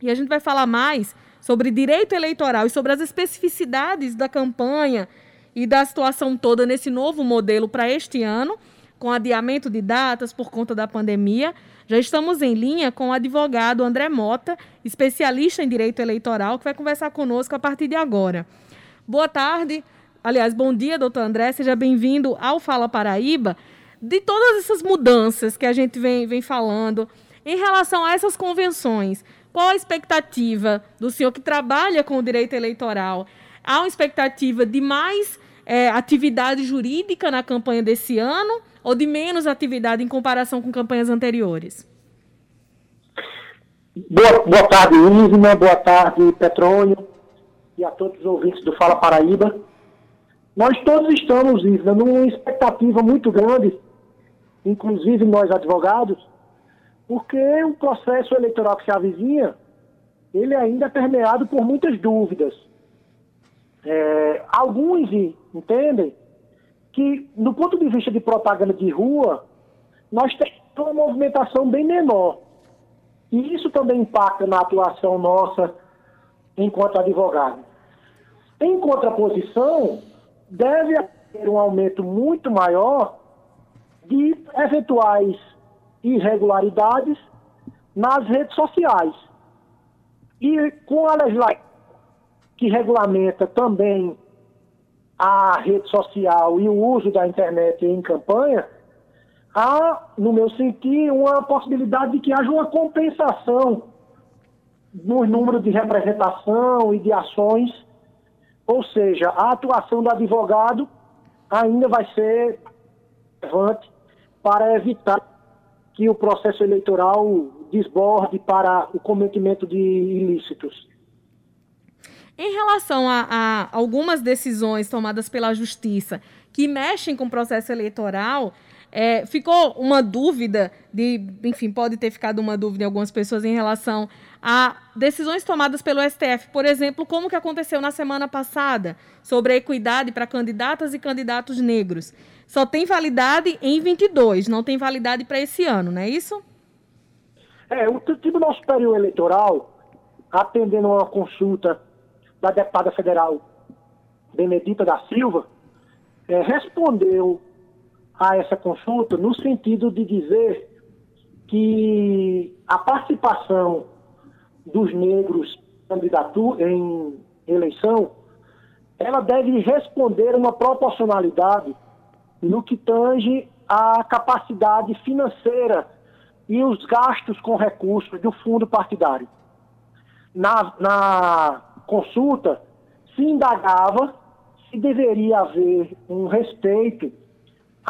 E a gente vai falar mais sobre direito eleitoral e sobre as especificidades da campanha e da situação toda nesse novo modelo para este ano, com adiamento de datas por conta da pandemia. Já estamos em linha com o advogado André Mota, especialista em direito eleitoral, que vai conversar conosco a partir de agora. Boa tarde, aliás, bom dia, doutor André, seja bem-vindo ao Fala Paraíba. De todas essas mudanças que a gente vem, vem falando, em relação a essas convenções, qual a expectativa do senhor que trabalha com o direito eleitoral? Há uma expectativa de mais é, atividade jurídica na campanha desse ano ou de menos atividade em comparação com campanhas anteriores? Boa, boa tarde, Isma. Boa tarde, Petrônio. E a todos os ouvintes do Fala Paraíba. Nós todos estamos, Isma, numa expectativa muito grande, inclusive nós advogados, porque o processo eleitoral que se avizinha, ele ainda é permeado por muitas dúvidas. É, alguns entendem que, no ponto de vista de propaganda de rua, nós temos uma movimentação bem menor. E isso também impacta na atuação nossa enquanto advogado. Em contraposição, deve haver um aumento muito maior de eventuais irregularidades nas redes sociais. E com a legislação que regulamenta também a rede social e o uso da internet em campanha, há, no meu sentir, uma possibilidade de que haja uma compensação no número de representação e de ações, ou seja, a atuação do advogado ainda vai ser relevante para evitar que o processo eleitoral desborde para o cometimento de ilícitos. Em relação a, a, algumas decisões tomadas pela Justiça que mexem com o processo eleitoral, é, ficou uma dúvida, de, enfim, pode ter ficado uma dúvida em algumas pessoas em relação a decisões tomadas pelo STF, por exemplo, como que aconteceu na semana passada, sobre a equidade para candidatas e candidatos negros. Só tem validade em 22, não tem validade para esse ano, não é isso? É, o Tribunal Superior Eleitoral, atendendo a uma consulta da deputada federal Benedita da Silva, é, respondeu a essa consulta no sentido de dizer que a participação dos negros em eleição, ela deve responder uma proporcionalidade no que tange à capacidade financeira e os gastos com recursos do fundo partidário. Na, na consulta, se indagava se deveria haver um respeito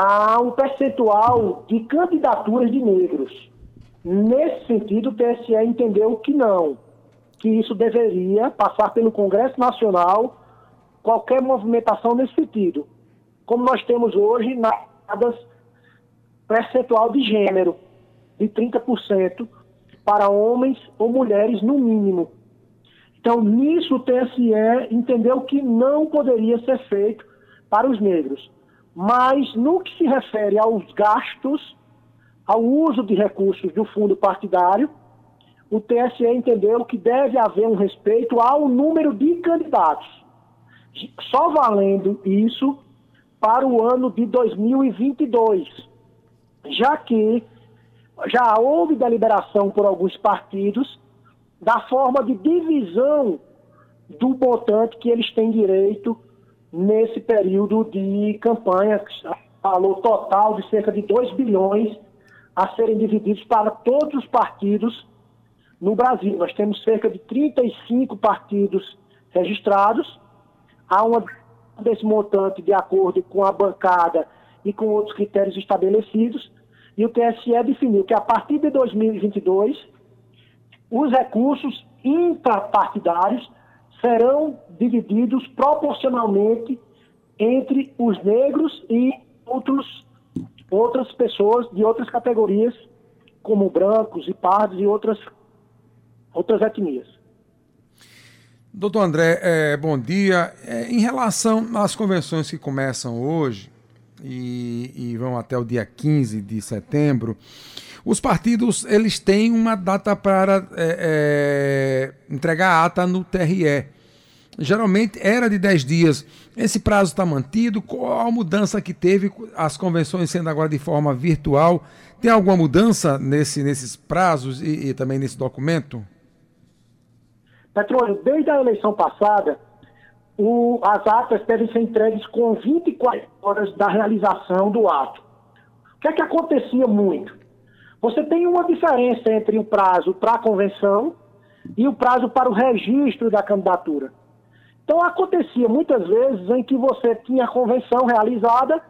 a um percentual de candidaturas de negros. Nesse sentido, o TSE entendeu que não, que isso deveria passar pelo Congresso Nacional qualquer movimentação nesse sentido. Como nós temos hoje nas percentual de gênero de 30% para homens ou mulheres no mínimo. Então, nisso o TSE entendeu que não poderia ser feito para os negros. Mas, no que se refere aos gastos, ao uso de recursos do fundo partidário, o TSE entendeu que deve haver um respeito ao número de candidatos. Só valendo isso para o ano de 2022, já que já houve deliberação por alguns partidos da forma de divisão do montante que eles têm direito nesse período de campanha, valor total de cerca de 2 bilhões a serem divididos para todos os partidos no Brasil. Nós temos cerca de 35 partidos registrados, há uma desse montante de acordo com a bancada e com outros critérios estabelecidos, e o TSE definiu que a partir de 2022 os recursos intrapartidários serão divididos proporcionalmente entre os negros e outros, outras pessoas de outras categorias, como brancos e pardos e outras, outras etnias. Doutor André, é, bom dia. É, em relação às convenções que começam hoje e, e vão até o dia 15 de setembro, os partidos eles têm uma data para é, entregar a ata no TRE. Geralmente era de 10 dias. Esse prazo está mantido? Qual a mudança que teve, as convenções sendo agora de forma virtual? Tem alguma mudança nesse, nesses prazos e, e também nesse documento? Petróleo, desde a eleição passada, o, as atas devem ser entregues com 24 horas da realização do ato. O que é que acontecia muito? Você tem uma diferença entre o prazo para a convenção e o prazo para o registro da candidatura. Então acontecia muitas vezes em que você tinha a convenção realizada,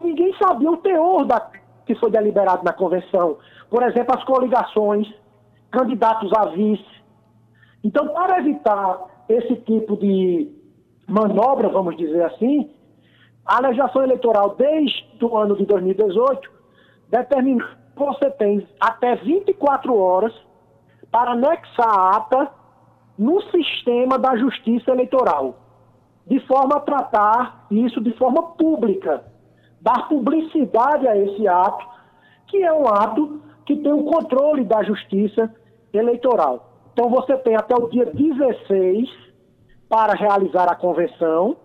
ninguém sabia o teor da, que foi deliberado na convenção. Por exemplo, as coligações, candidatos a vice. Então, para evitar esse tipo de manobra, vamos dizer assim, a legislação eleitoral desde o ano de 2018 determinou você tem até 24 horas para anexar a ata no sistema da justiça eleitoral, de forma a tratar isso de forma pública, dar publicidade a esse ato, que é um ato que tem o controle da justiça eleitoral. Então você tem até o dia 16 para realizar a convenção,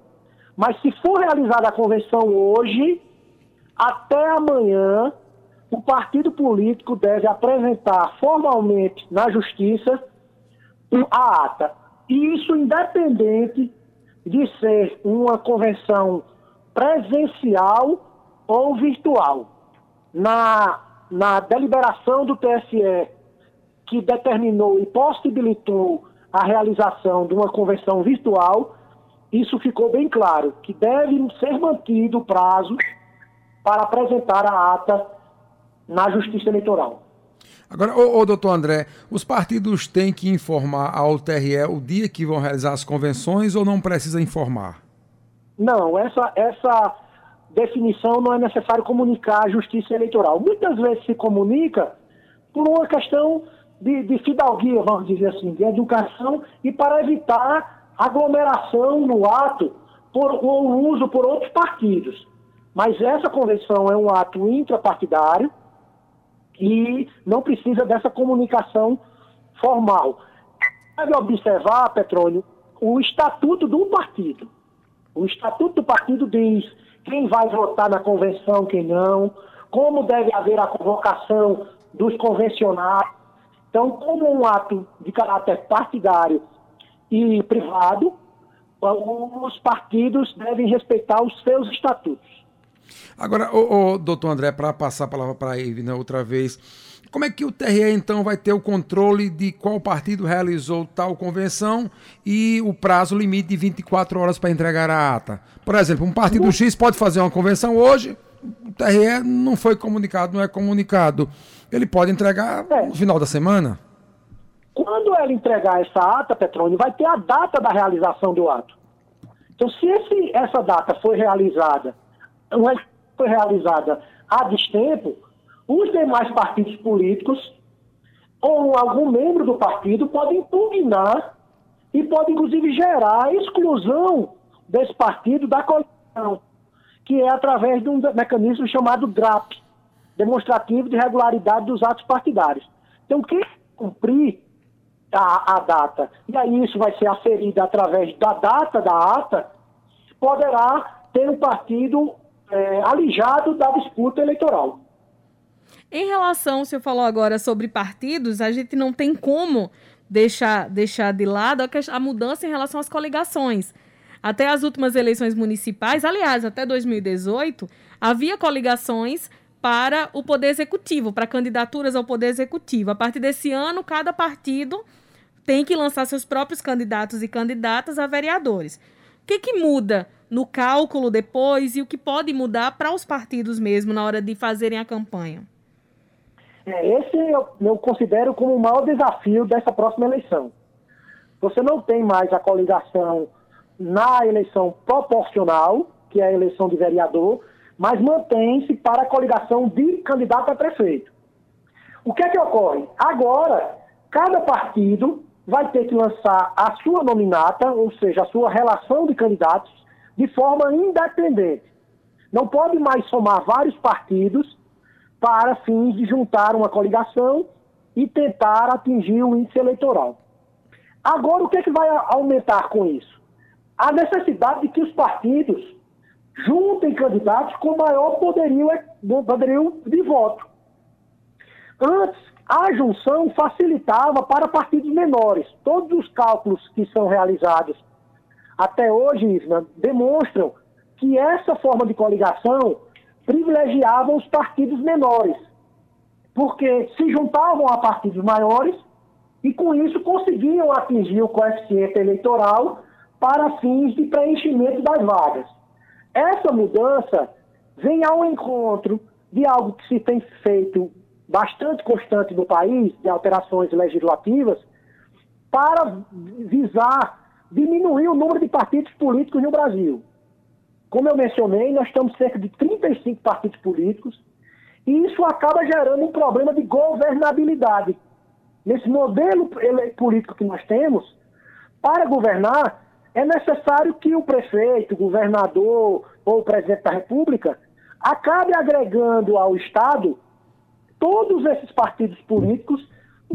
mas se for realizada a convenção hoje, até amanhã, o partido político deve apresentar formalmente na justiça a ata. E isso independente de ser uma convenção presencial ou virtual. Na, na deliberação do TSE, que determinou e possibilitou a realização de uma convenção virtual, isso ficou bem claro, que deve ser mantido o prazo para apresentar a ata na Justiça Eleitoral. Agora, ô, ô, doutor André, os partidos têm que informar ao TRE o dia que vão realizar as convenções ou não precisa informar? Não, essa, essa definição não é necessário comunicar à Justiça Eleitoral. Muitas vezes se comunica por uma questão de, de fidalguia, vamos dizer assim, de educação e para evitar aglomeração no ato por, ou uso por outros partidos. Mas essa convenção é um ato intrapartidário, e não precisa dessa comunicação formal. Deve observar, Petrônio, o estatuto do partido. O estatuto do partido diz quem vai votar na convenção, quem não, como deve haver a convocação dos convencionários. Então, como um ato de caráter partidário e privado, os partidos devem respeitar os seus estatutos. Agora, o, o doutor André, para passar a palavra para a Ivna né, outra vez, como é que o TRE então vai ter o controle de qual partido realizou tal convenção e o prazo limite de 24 horas para entregar a ata? Por exemplo, um partido X pode fazer uma convenção hoje, o TRE não foi comunicado, não é comunicado. Ele pode entregar é. no final da semana? Quando ela entregar essa ata, Petrônio, vai ter a data da realização do ato. Então, se esse, essa data foi realizada uma foi realizada há destempo, os demais partidos políticos ou algum membro do partido pode impugnar e pode inclusive gerar a exclusão desse partido da coligação, que é através de um mecanismo chamado DRAP, demonstrativo de regularidade dos atos partidários. Então, quem cumprir a, a data, e aí isso vai ser aferido através da data da ata, poderá ter um partido é, alijado da disputa eleitoral. Em relação, o senhor falou agora sobre partidos, a gente não tem como deixar, deixar de lado a, a mudança em relação às coligações. Até as últimas eleições municipais, aliás, até 2018, havia coligações para o Poder Executivo, para candidaturas ao Poder Executivo. A partir desse ano, cada partido tem que lançar seus próprios candidatos e candidatas a vereadores. O que, que muda no cálculo depois e o que pode mudar para os partidos mesmo na hora de fazerem a campanha? É, esse eu, eu considero como o maior desafio dessa próxima eleição. Você não tem mais a coligação na eleição proporcional, que é a eleição de vereador, mas mantém-se para a coligação de candidato a prefeito. O que é que ocorre? Agora, cada partido vai ter que lançar a sua nominata, ou seja, a sua relação de candidatos, de forma independente. Não pode mais somar vários partidos para fins de juntar uma coligação e tentar atingir o índice eleitoral. Agora, o que, é que vai aumentar com isso? A necessidade de que os partidos juntem candidatos com maior poderio, poderio de voto. Antes, a junção facilitava para partidos menores. Todos os cálculos que são realizados até hoje, Isna, demonstram que essa forma de coligação privilegiava os partidos menores, porque se juntavam a partidos maiores e com isso conseguiam atingir o coeficiente eleitoral para fins de preenchimento das vagas. Essa mudança vem ao encontro de algo que se tem feito bastante constante no país, de alterações legislativas, para visar diminuir o número de partidos políticos no Brasil. Como eu mencionei, nós estamos cerca de 35 partidos políticos, e isso acaba gerando um problema de governabilidade. Nesse modelo político que nós temos, para governar, é necessário que o prefeito, o governador ou o presidente da República acabe agregando ao Estado todos esses partidos políticos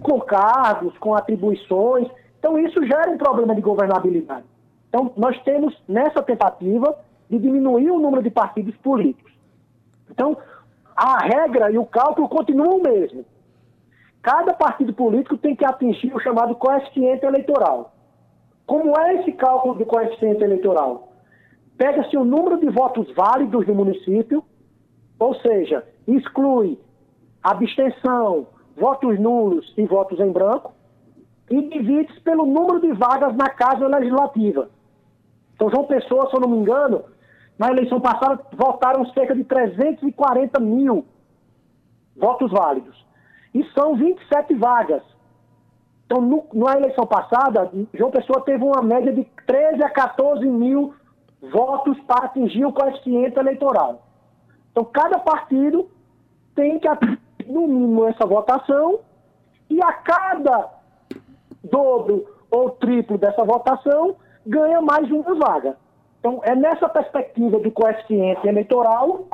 com cargos, com atribuições. Então, isso gera um problema de governabilidade. Então, nós temos nessa tentativa de diminuir o número de partidos políticos. Então, a regra e o cálculo continuam o mesmo. Cada partido político tem que atingir o chamado coeficiente eleitoral. Como é esse cálculo de coeficiente eleitoral? Pega-se o número de votos válidos do município, ou seja, exclui abstenção, votos nulos e votos em branco, e divide-se pelo número de vagas na Casa Legislativa. Então, João Pessoa, se eu não me engano, na eleição passada votaram cerca de 340 mil votos válidos. E são 27 vagas. Então, no, na eleição passada, João Pessoa teve uma média de 13 a 14 mil votos para atingir o coeficiente eleitoral. Então, cada partido tem que no mínimo essa votação, e a cada dobro ou triplo dessa votação, ganha mais uma vaga. Então, é nessa perspectiva do coeficiente eleitoral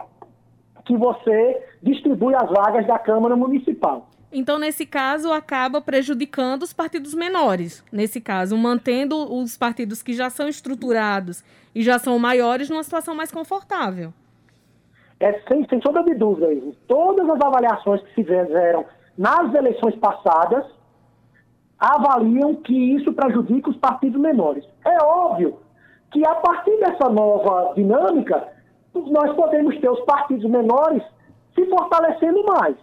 que você distribui as vagas da Câmara Municipal. Então, nesse caso, acaba prejudicando os partidos menores. Nesse caso, mantendo os partidos que já são estruturados e já são maiores numa situação mais confortável é, sem, sem sombra de dúvida, todas as avaliações que se fizeram nas eleições passadas avaliam que isso prejudica os partidos menores. É óbvio que a partir dessa nova dinâmica, nós podemos ter os partidos menores se fortalecendo mais,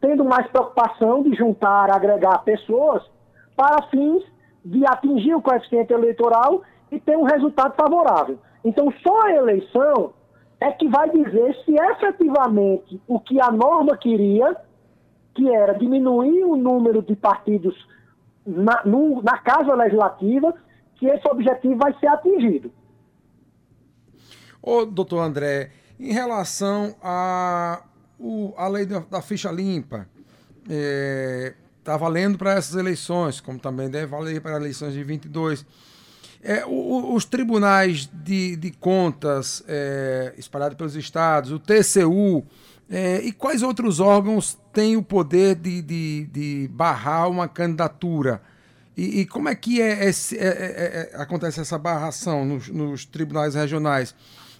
tendo mais preocupação de juntar, agregar pessoas para fins de atingir o coeficiente eleitoral e ter um resultado favorável. Então, só a eleição é que vai dizer se efetivamente o que a norma queria, que era diminuir o número de partidos na, no, na Casa Legislativa, que esse objetivo vai ser atingido. Ô, doutor André, em relação à a, a lei da, ficha limpa, está é, tá valendo para essas eleições, como também deve valer para eleições de 22 é, o, os tribunais de, de contas é, espalhados pelos estados, o TCU, é, e quais outros órgãos têm o poder de, de, de barrar uma candidatura? E, e, como é que é, é, é, é acontece essa barração nos, nos tribunais regionais?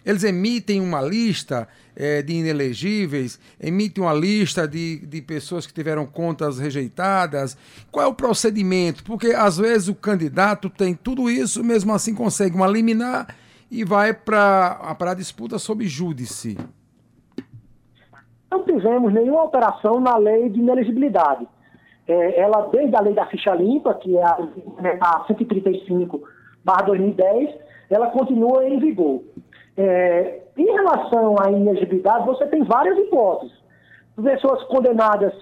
Eles emitem uma lista é, de inelegíveis, emitem uma lista de, de pessoas que tiveram contas rejeitadas. Qual é o procedimento? Porque às vezes o candidato tem tudo isso, mesmo assim consegue uma liminar e vai para a disputa sob júdice. Não tivemos nenhuma alteração na lei de inelegibilidade. É, ela, desde a lei da ficha limpa, que é a, a 135 2010, ela continua em vigor. É, em relação à inegibilidade, você tem várias hipóteses. Pessoas condenadas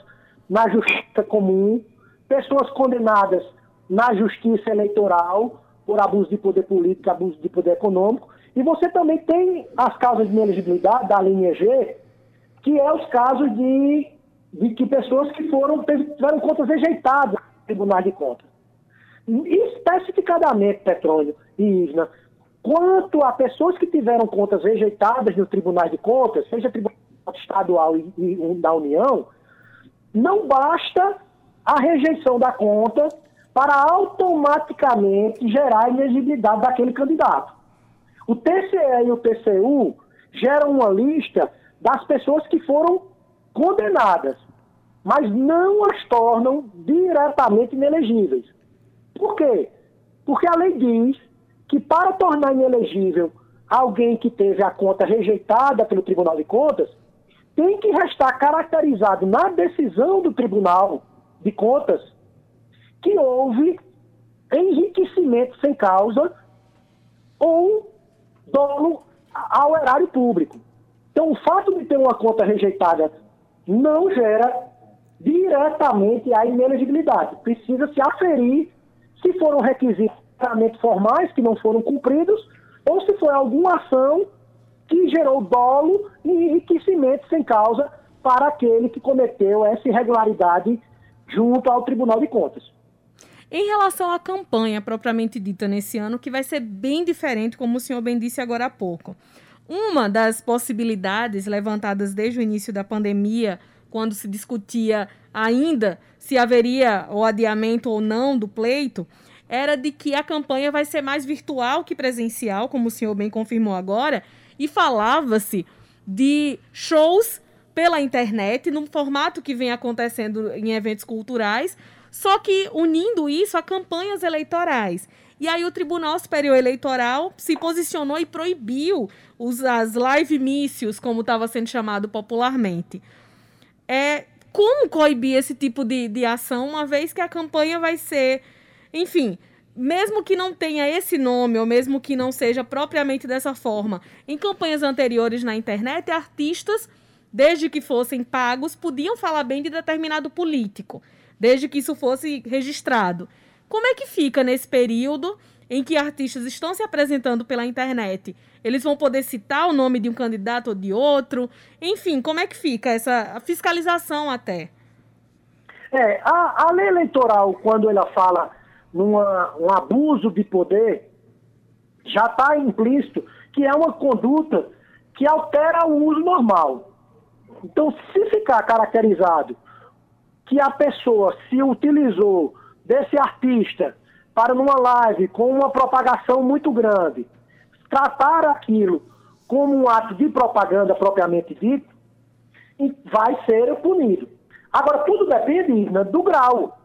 na justiça comum, pessoas condenadas na justiça eleitoral por abuso de poder político, abuso de poder econômico, e você também tem as causas de inelegibilidade da linha G, que é os casos de, de que pessoas que foram tiveram contas rejeitadas no Tribunal de Contas. Especificadamente, Petróleo e Isna, quanto a pessoas que tiveram contas rejeitadas no Tribunal de Contas, seja Tribunal Estadual e, e da União, não basta a rejeição da conta para automaticamente gerar a inegibilidade daquele candidato. O TCE e o TCU geram uma lista das pessoas que foram condenadas, mas não as tornam diretamente inelegíveis. Por quê? Porque a lei diz que para tornar inelegível alguém que teve a conta rejeitada pelo Tribunal de Contas, tem que restar caracterizado na decisão do Tribunal de Contas que houve enriquecimento sem causa ou dolo ao erário público. Então, o fato de ter uma conta rejeitada não gera diretamente a inelegibilidade. Precisa se aferir se foram requisitos formais que não foram cumpridos ou se foi alguma ação que gerou dolo e enriquecimento sem causa para aquele que cometeu essa irregularidade junto ao Tribunal de Contas. Em relação à campanha propriamente dita nesse ano, que vai ser bem diferente, como o senhor bem disse agora há pouco. Uma das possibilidades levantadas desde o início da pandemia, quando se discutia ainda se haveria o adiamento ou não do pleito, era de que a campanha vai ser mais virtual que presencial, como o senhor bem confirmou agora, e falava-se de shows pela internet, num formato que vem acontecendo em eventos culturais, só que unindo isso a campanhas eleitorais. E aí o Tribunal Superior Eleitoral se posicionou e proibiu os, as live mícios, como estava sendo chamado popularmente. É, como coibir esse tipo de, de ação, uma vez que a campanha vai ser enfim, mesmo que não tenha esse nome, ou mesmo que não seja propriamente dessa forma, em campanhas anteriores na internet, artistas, desde que fossem pagos, podiam falar bem de determinado político, desde que isso fosse registrado. Como é que fica nesse período em que artistas estão se apresentando pela internet? Eles vão poder citar o nome de um candidato ou de outro? Enfim, como é que fica essa fiscalização até? É, a, a lei eleitoral, quando ela fala numa, um abuso de poder, já está implícito que é uma conduta que altera o uso normal. Então, se ficar caracterizado que a pessoa se utilizou desse artista para numa live com uma propagação muito grande, tratar aquilo como um ato de propaganda propriamente dito, vai ser punido. Agora, tudo depende né, do grau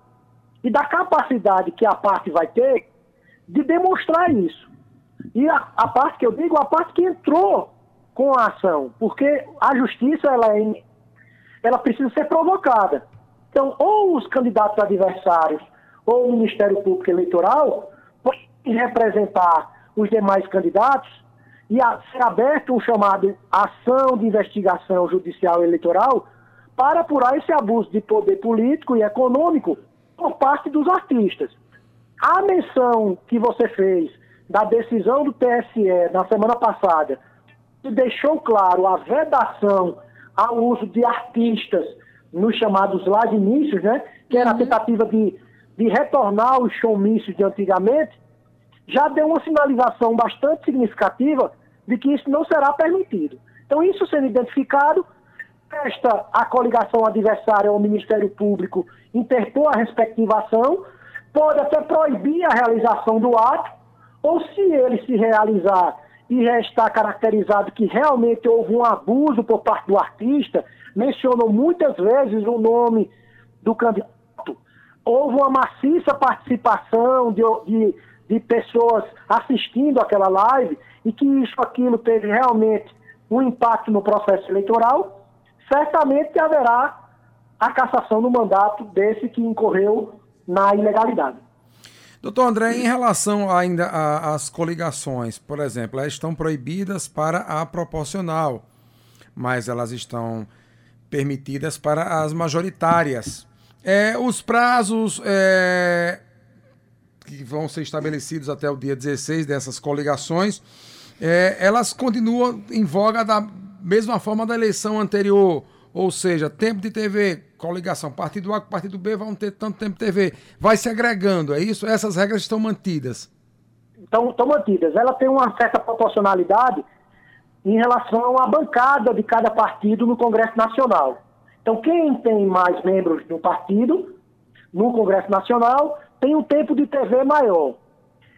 e da capacidade que a parte vai ter de demonstrar isso. E a, a parte que eu digo, a parte que entrou com a ação, porque a justiça ela, é, ela precisa ser provocada. Então, ou os candidatos adversários ou o Ministério Público Eleitoral podem representar os demais candidatos e a, ser aberto um chamado ação de investigação judicial eleitoral para apurar esse abuso de poder político e econômico por parte dos artistas. A menção que você fez da decisão do TSE na semana passada, que deixou claro a vedação ao uso de artistas nos chamados ladimícios, né? Que era a uhum. tentativa de, de retornar os showmícios de antigamente, já deu uma sinalização bastante significativa de que isso não será permitido. Então, isso sendo identificado, esta a coligação adversária ao Ministério Público interpor a respectiva ação, pode até proibir a realização do ato, ou se ele se realizar e está caracterizado que realmente houve um abuso por parte do artista, mencionou muitas vezes o nome do candidato, houve uma maciça participação de, de, de pessoas assistindo aquela live e que isso, aquilo teve realmente um impacto no processo eleitoral, certamente haverá a cassação do mandato desse que incorreu na ilegalidade. Doutor André, em relação ainda às coligações, por exemplo, elas estão proibidas para a proporcional, mas elas estão permitidas para as majoritárias. É, os prazos é, que vão ser estabelecidos até o dia 16 dessas coligações, é, elas continuam em voga da mesma forma da eleição anterior ou seja, tempo de TV, coligação, partido A com partido B vão ter tanto tempo de TV. Vai se agregando, é isso? Essas regras estão mantidas? Estão, estão mantidas. Ela tem uma certa proporcionalidade em relação à bancada de cada partido no Congresso Nacional. Então, quem tem mais membros no partido, no Congresso Nacional, tem um tempo de TV maior.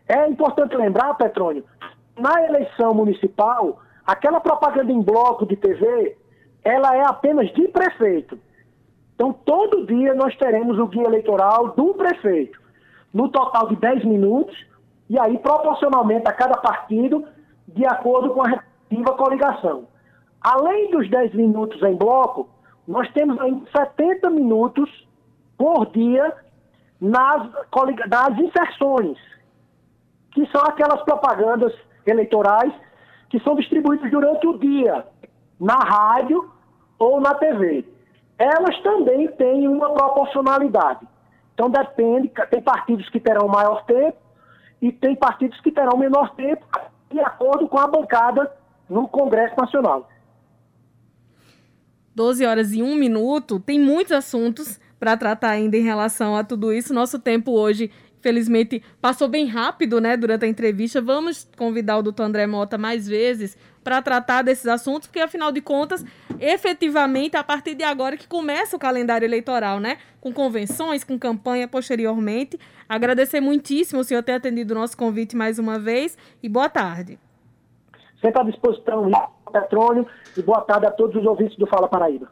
É importante lembrar, Petrônio, na eleição municipal, aquela propaganda em bloco de TV, ela é apenas de prefeito. Então, todo dia nós teremos o guia eleitoral do prefeito, no total de 10 minutos, e aí proporcionalmente a cada partido, de acordo com a respectiva coligação. Além dos 10 minutos em bloco, nós temos ainda 70 minutos por dia nas, nas inserções, que são aquelas propagandas eleitorais que são distribuídas durante o dia, na rádio ou na TV. Elas também têm uma proporcionalidade. Então depende, tem partidos que terão maior tempo e tem partidos que terão menor tempo, de acordo com a bancada no Congresso Nacional. 12 horas e 1 minuto, tem muitos assuntos para tratar ainda em relação a tudo isso. Nosso tempo hoje, infelizmente, passou bem rápido, né, durante a entrevista. Vamos convidar o doutor André Mota mais vezes para tratar desses assuntos, porque afinal de contas, efetivamente, a partir de agora que começa o calendário eleitoral, né? Com convenções, com campanha posteriormente. Agradecer muitíssimo o senhor ter atendido o nosso convite mais uma vez e boa tarde. Sempre à disposição, Petrônio, e boa tarde a todos os ouvintes do Fala Paraíba.